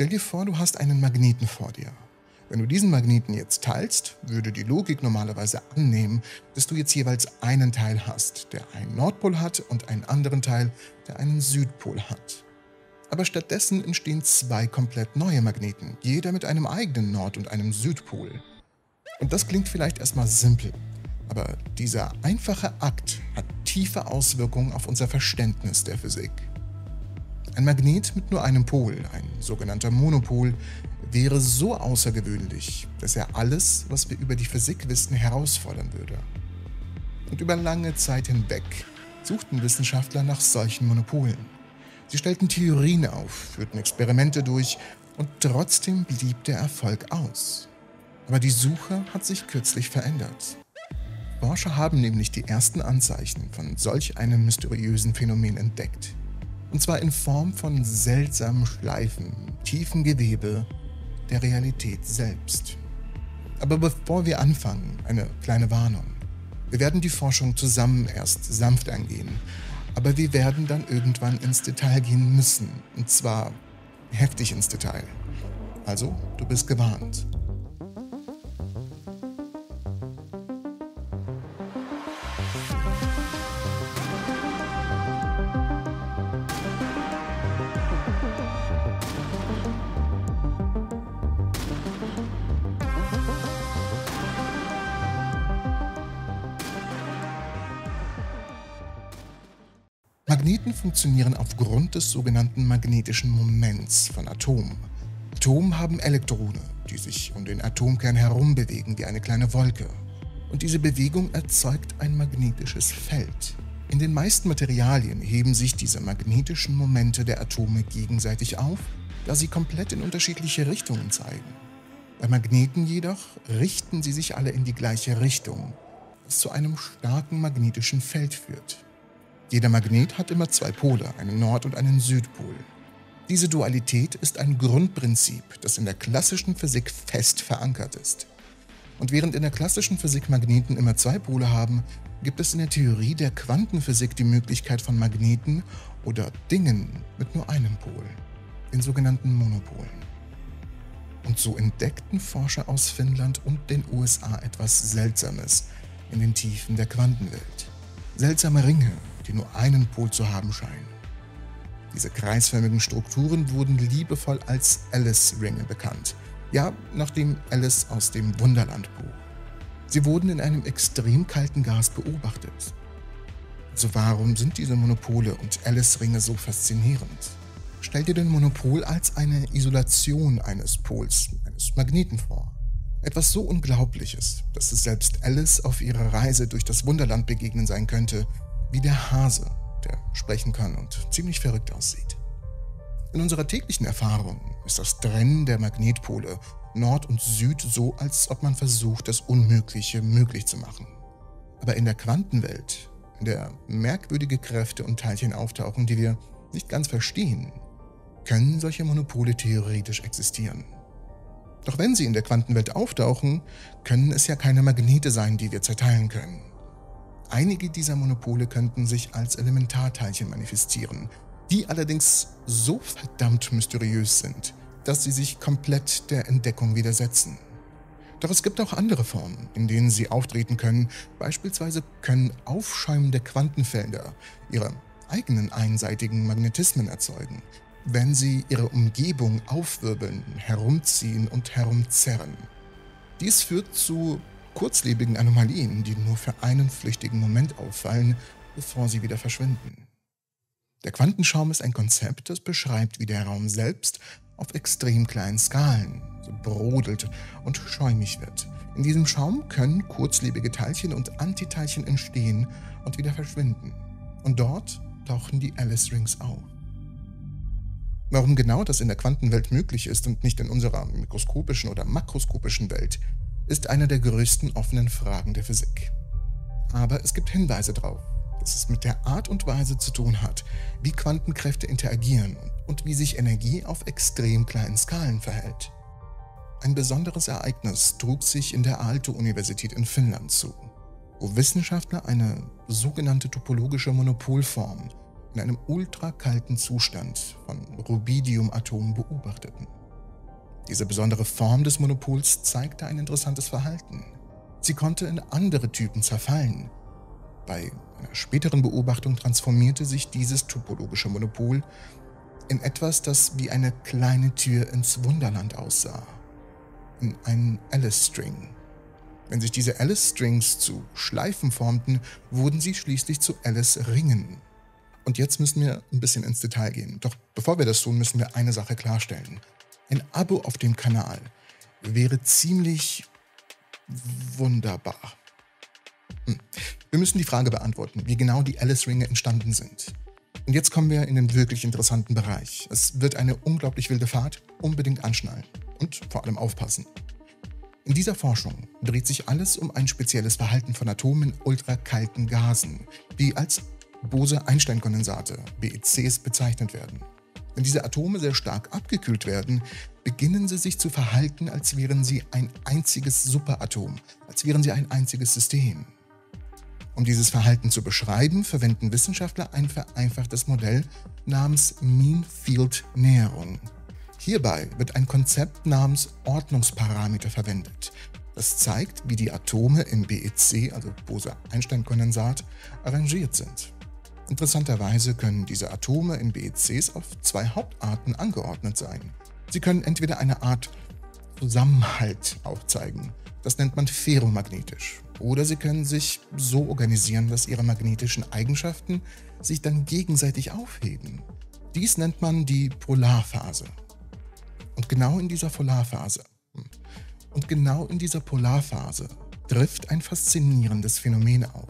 Stell dir vor, du hast einen Magneten vor dir. Wenn du diesen Magneten jetzt teilst, würde die Logik normalerweise annehmen, dass du jetzt jeweils einen Teil hast, der einen Nordpol hat und einen anderen Teil, der einen Südpol hat. Aber stattdessen entstehen zwei komplett neue Magneten, jeder mit einem eigenen Nord- und einem Südpol. Und das klingt vielleicht erstmal simpel, aber dieser einfache Akt hat tiefe Auswirkungen auf unser Verständnis der Physik. Ein Magnet mit nur einem Pol, ein sogenannter Monopol, wäre so außergewöhnlich, dass er alles, was wir über die Physik wissen, herausfordern würde. Und über lange Zeit hinweg suchten Wissenschaftler nach solchen Monopolen. Sie stellten Theorien auf, führten Experimente durch und trotzdem blieb der Erfolg aus. Aber die Suche hat sich kürzlich verändert. Forscher haben nämlich die ersten Anzeichen von solch einem mysteriösen Phänomen entdeckt. Und zwar in Form von seltsamen Schleifen, tiefen Gewebe der Realität selbst. Aber bevor wir anfangen, eine kleine Warnung. Wir werden die Forschung zusammen erst sanft angehen, aber wir werden dann irgendwann ins Detail gehen müssen, und zwar heftig ins Detail. Also, du bist gewarnt. Magneten funktionieren aufgrund des sogenannten magnetischen Moments von Atomen. Atome haben Elektrone, die sich um den Atomkern herum bewegen wie eine kleine Wolke. Und diese Bewegung erzeugt ein magnetisches Feld. In den meisten Materialien heben sich diese magnetischen Momente der Atome gegenseitig auf, da sie komplett in unterschiedliche Richtungen zeigen. Bei Magneten jedoch richten sie sich alle in die gleiche Richtung, was zu einem starken magnetischen Feld führt. Jeder Magnet hat immer zwei Pole, einen Nord- und einen Südpol. Diese Dualität ist ein Grundprinzip, das in der klassischen Physik fest verankert ist. Und während in der klassischen Physik Magneten immer zwei Pole haben, gibt es in der Theorie der Quantenphysik die Möglichkeit von Magneten oder Dingen mit nur einem Pol, den sogenannten Monopolen. Und so entdeckten Forscher aus Finnland und den USA etwas Seltsames in den Tiefen der Quantenwelt. Seltsame Ringe, die nur einen Pol zu haben scheinen. Diese kreisförmigen Strukturen wurden liebevoll als Alice-Ringe bekannt. Ja, nach dem Alice aus dem Wunderlandbuch. Sie wurden in einem extrem kalten Gas beobachtet. Also warum sind diese Monopole und Alice-Ringe so faszinierend? Stell dir den Monopol als eine Isolation eines Pols, eines Magneten vor. Etwas so Unglaubliches, dass es selbst Alice auf ihrer Reise durch das Wunderland begegnen sein könnte wie der Hase, der sprechen kann und ziemlich verrückt aussieht. In unserer täglichen Erfahrung ist das Trennen der Magnetpole Nord und Süd so, als ob man versucht, das Unmögliche möglich zu machen. Aber in der Quantenwelt, in der merkwürdige Kräfte und Teilchen auftauchen, die wir nicht ganz verstehen, können solche Monopole theoretisch existieren. Doch wenn sie in der Quantenwelt auftauchen, können es ja keine Magnete sein, die wir zerteilen können. Einige dieser Monopole könnten sich als Elementarteilchen manifestieren, die allerdings so verdammt mysteriös sind, dass sie sich komplett der Entdeckung widersetzen. Doch es gibt auch andere Formen, in denen sie auftreten können. Beispielsweise können aufschäumende Quantenfelder ihre eigenen einseitigen Magnetismen erzeugen, wenn sie ihre Umgebung aufwirbeln, herumziehen und herumzerren. Dies führt zu kurzlebigen Anomalien, die nur für einen flüchtigen Moment auffallen, bevor sie wieder verschwinden. Der Quantenschaum ist ein Konzept, das beschreibt, wie der Raum selbst auf extrem kleinen Skalen so brodelt und schäumig wird. In diesem Schaum können kurzlebige Teilchen und Antiteilchen entstehen und wieder verschwinden. Und dort tauchen die Alice Rings auf. Warum genau das in der Quantenwelt möglich ist und nicht in unserer mikroskopischen oder makroskopischen Welt, ist eine der größten offenen Fragen der Physik. Aber es gibt Hinweise darauf, dass es mit der Art und Weise zu tun hat, wie Quantenkräfte interagieren und wie sich Energie auf extrem kleinen Skalen verhält. Ein besonderes Ereignis trug sich in der Aalto-Universität in Finnland zu, wo Wissenschaftler eine sogenannte topologische Monopolform in einem ultrakalten Zustand von Rubidiumatomen beobachteten. Diese besondere Form des Monopols zeigte ein interessantes Verhalten. Sie konnte in andere Typen zerfallen. Bei einer späteren Beobachtung transformierte sich dieses topologische Monopol in etwas, das wie eine kleine Tür ins Wunderland aussah. In einen Alice-String. Wenn sich diese Alice-Strings zu Schleifen formten, wurden sie schließlich zu Alice-Ringen. Und jetzt müssen wir ein bisschen ins Detail gehen. Doch bevor wir das tun, müssen wir eine Sache klarstellen. Ein Abo auf dem Kanal wäre ziemlich wunderbar. Hm. Wir müssen die Frage beantworten, wie genau die Alice-Ringe entstanden sind. Und jetzt kommen wir in den wirklich interessanten Bereich. Es wird eine unglaublich wilde Fahrt, unbedingt anschnallen und vor allem aufpassen. In dieser Forschung dreht sich alles um ein spezielles Verhalten von Atomen in ultrakalten Gasen, die als Bose-Einstein-Kondensate, BECs, bezeichnet werden. Wenn diese Atome sehr stark abgekühlt werden, beginnen sie sich zu verhalten, als wären sie ein einziges Superatom, als wären sie ein einziges System. Um dieses Verhalten zu beschreiben, verwenden Wissenschaftler ein vereinfachtes Modell namens Mean Field Näherung. Hierbei wird ein Konzept namens Ordnungsparameter verwendet. Das zeigt, wie die Atome im BEC, also Bose-Einstein-Kondensat, arrangiert sind. Interessanterweise können diese Atome in BECs auf zwei Hauptarten angeordnet sein. Sie können entweder eine Art Zusammenhalt aufzeigen, das nennt man ferromagnetisch, oder sie können sich so organisieren, dass ihre magnetischen Eigenschaften sich dann gegenseitig aufheben. Dies nennt man die Polarphase. Und genau in dieser Polarphase, hm, und genau in dieser Polarphase trifft ein faszinierendes Phänomen auf,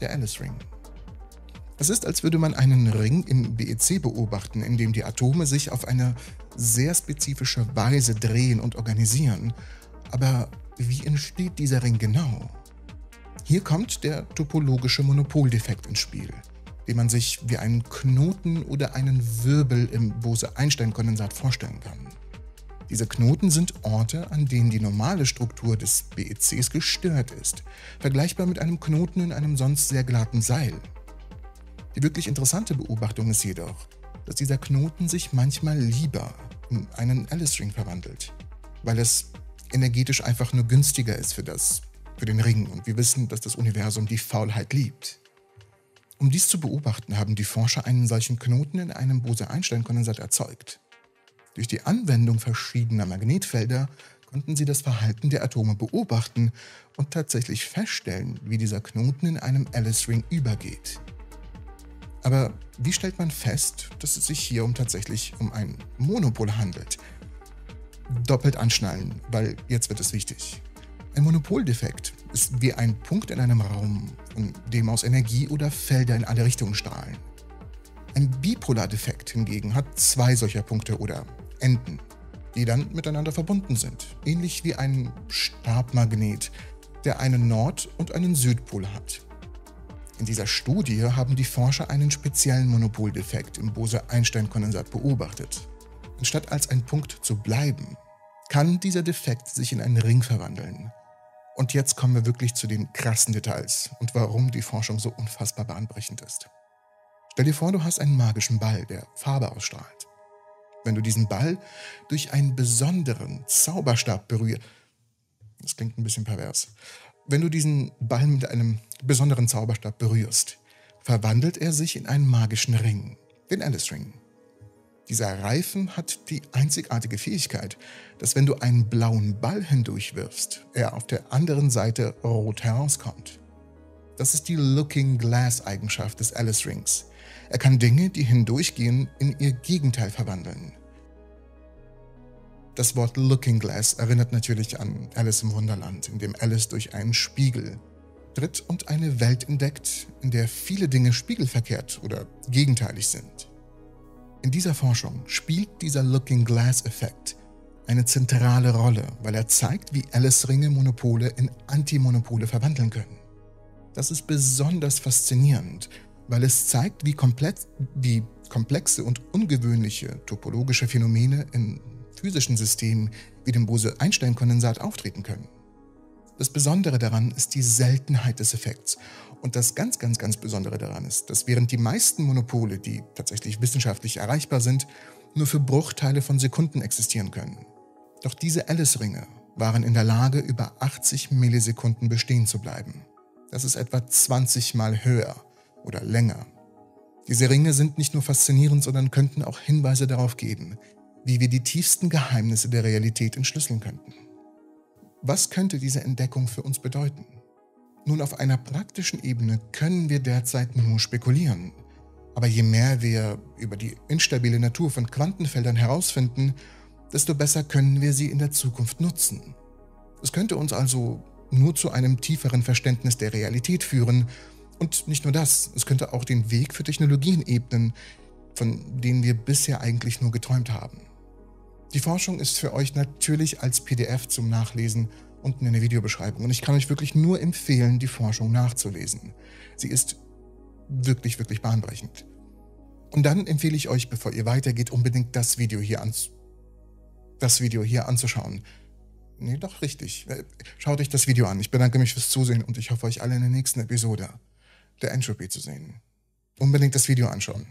der Alice Ring. Es ist, als würde man einen Ring im BEC beobachten, in dem die Atome sich auf eine sehr spezifische Weise drehen und organisieren. Aber wie entsteht dieser Ring genau? Hier kommt der topologische Monopoldefekt ins Spiel, den man sich wie einen Knoten oder einen Wirbel im Bose-Einstein-Kondensat vorstellen kann. Diese Knoten sind Orte, an denen die normale Struktur des BECs gestört ist, vergleichbar mit einem Knoten in einem sonst sehr glatten Seil. Die wirklich interessante Beobachtung ist jedoch, dass dieser Knoten sich manchmal lieber in einen Alice-Ring verwandelt, weil es energetisch einfach nur günstiger ist für das, für den Ring und wir wissen, dass das Universum die Faulheit liebt. Um dies zu beobachten, haben die Forscher einen solchen Knoten in einem Bose-Einstein-Kondensat erzeugt. Durch die Anwendung verschiedener Magnetfelder konnten sie das Verhalten der Atome beobachten und tatsächlich feststellen, wie dieser Knoten in einem Alice-Ring übergeht. Aber wie stellt man fest, dass es sich hier um tatsächlich um ein Monopol handelt? Doppelt anschnallen, weil jetzt wird es wichtig. Ein Monopoldefekt ist wie ein Punkt in einem Raum, von dem aus Energie oder Felder in alle Richtungen strahlen. Ein Bipolardefekt hingegen hat zwei solcher Punkte oder Enden, die dann miteinander verbunden sind, ähnlich wie ein Stabmagnet, der einen Nord- und einen Südpol hat. In dieser Studie haben die Forscher einen speziellen Monopoldefekt im Bose-Einstein-Kondensat beobachtet. Anstatt als ein Punkt zu bleiben, kann dieser Defekt sich in einen Ring verwandeln. Und jetzt kommen wir wirklich zu den krassen Details und warum die Forschung so unfassbar bahnbrechend ist. Stell dir vor, du hast einen magischen Ball, der Farbe ausstrahlt. Wenn du diesen Ball durch einen besonderen Zauberstab berührst, das klingt ein bisschen pervers, wenn du diesen Ball mit einem besonderen Zauberstab berührst, verwandelt er sich in einen magischen Ring, den Alice Ring. Dieser Reifen hat die einzigartige Fähigkeit, dass wenn du einen blauen Ball hindurchwirfst, er auf der anderen Seite rot herauskommt. Das ist die Looking Glass Eigenschaft des Alice Rings. Er kann Dinge, die hindurchgehen, in ihr Gegenteil verwandeln. Das Wort Looking Glass erinnert natürlich an Alice im Wunderland, in dem Alice durch einen Spiegel tritt und eine Welt entdeckt, in der viele Dinge spiegelverkehrt oder gegenteilig sind. In dieser Forschung spielt dieser Looking Glass-Effekt eine zentrale Rolle, weil er zeigt, wie Alice-Ringe Monopole in Antimonopole verwandeln können. Das ist besonders faszinierend, weil es zeigt, wie, komplett, wie komplexe und ungewöhnliche topologische Phänomene in physischen Systemen wie dem Bose-Einstein-Kondensat auftreten können. Das Besondere daran ist die Seltenheit des Effekts. Und das ganz, ganz, ganz Besondere daran ist, dass während die meisten Monopole, die tatsächlich wissenschaftlich erreichbar sind, nur für Bruchteile von Sekunden existieren können. Doch diese Alice-Ringe waren in der Lage, über 80 Millisekunden bestehen zu bleiben. Das ist etwa 20 Mal höher oder länger. Diese Ringe sind nicht nur faszinierend, sondern könnten auch Hinweise darauf geben, wie wir die tiefsten Geheimnisse der Realität entschlüsseln könnten. Was könnte diese Entdeckung für uns bedeuten? Nun, auf einer praktischen Ebene können wir derzeit nur spekulieren. Aber je mehr wir über die instabile Natur von Quantenfeldern herausfinden, desto besser können wir sie in der Zukunft nutzen. Es könnte uns also nur zu einem tieferen Verständnis der Realität führen. Und nicht nur das, es könnte auch den Weg für Technologien ebnen, von denen wir bisher eigentlich nur geträumt haben. Die Forschung ist für euch natürlich als PDF zum Nachlesen unten in der Videobeschreibung und ich kann euch wirklich nur empfehlen, die Forschung nachzulesen. Sie ist wirklich, wirklich bahnbrechend. Und dann empfehle ich euch, bevor ihr weitergeht, unbedingt das Video hier, ans das Video hier anzuschauen. Nee, doch richtig. Schaut euch das Video an. Ich bedanke mich fürs Zusehen und ich hoffe, euch alle in der nächsten Episode der Entropy zu sehen. Unbedingt das Video anschauen.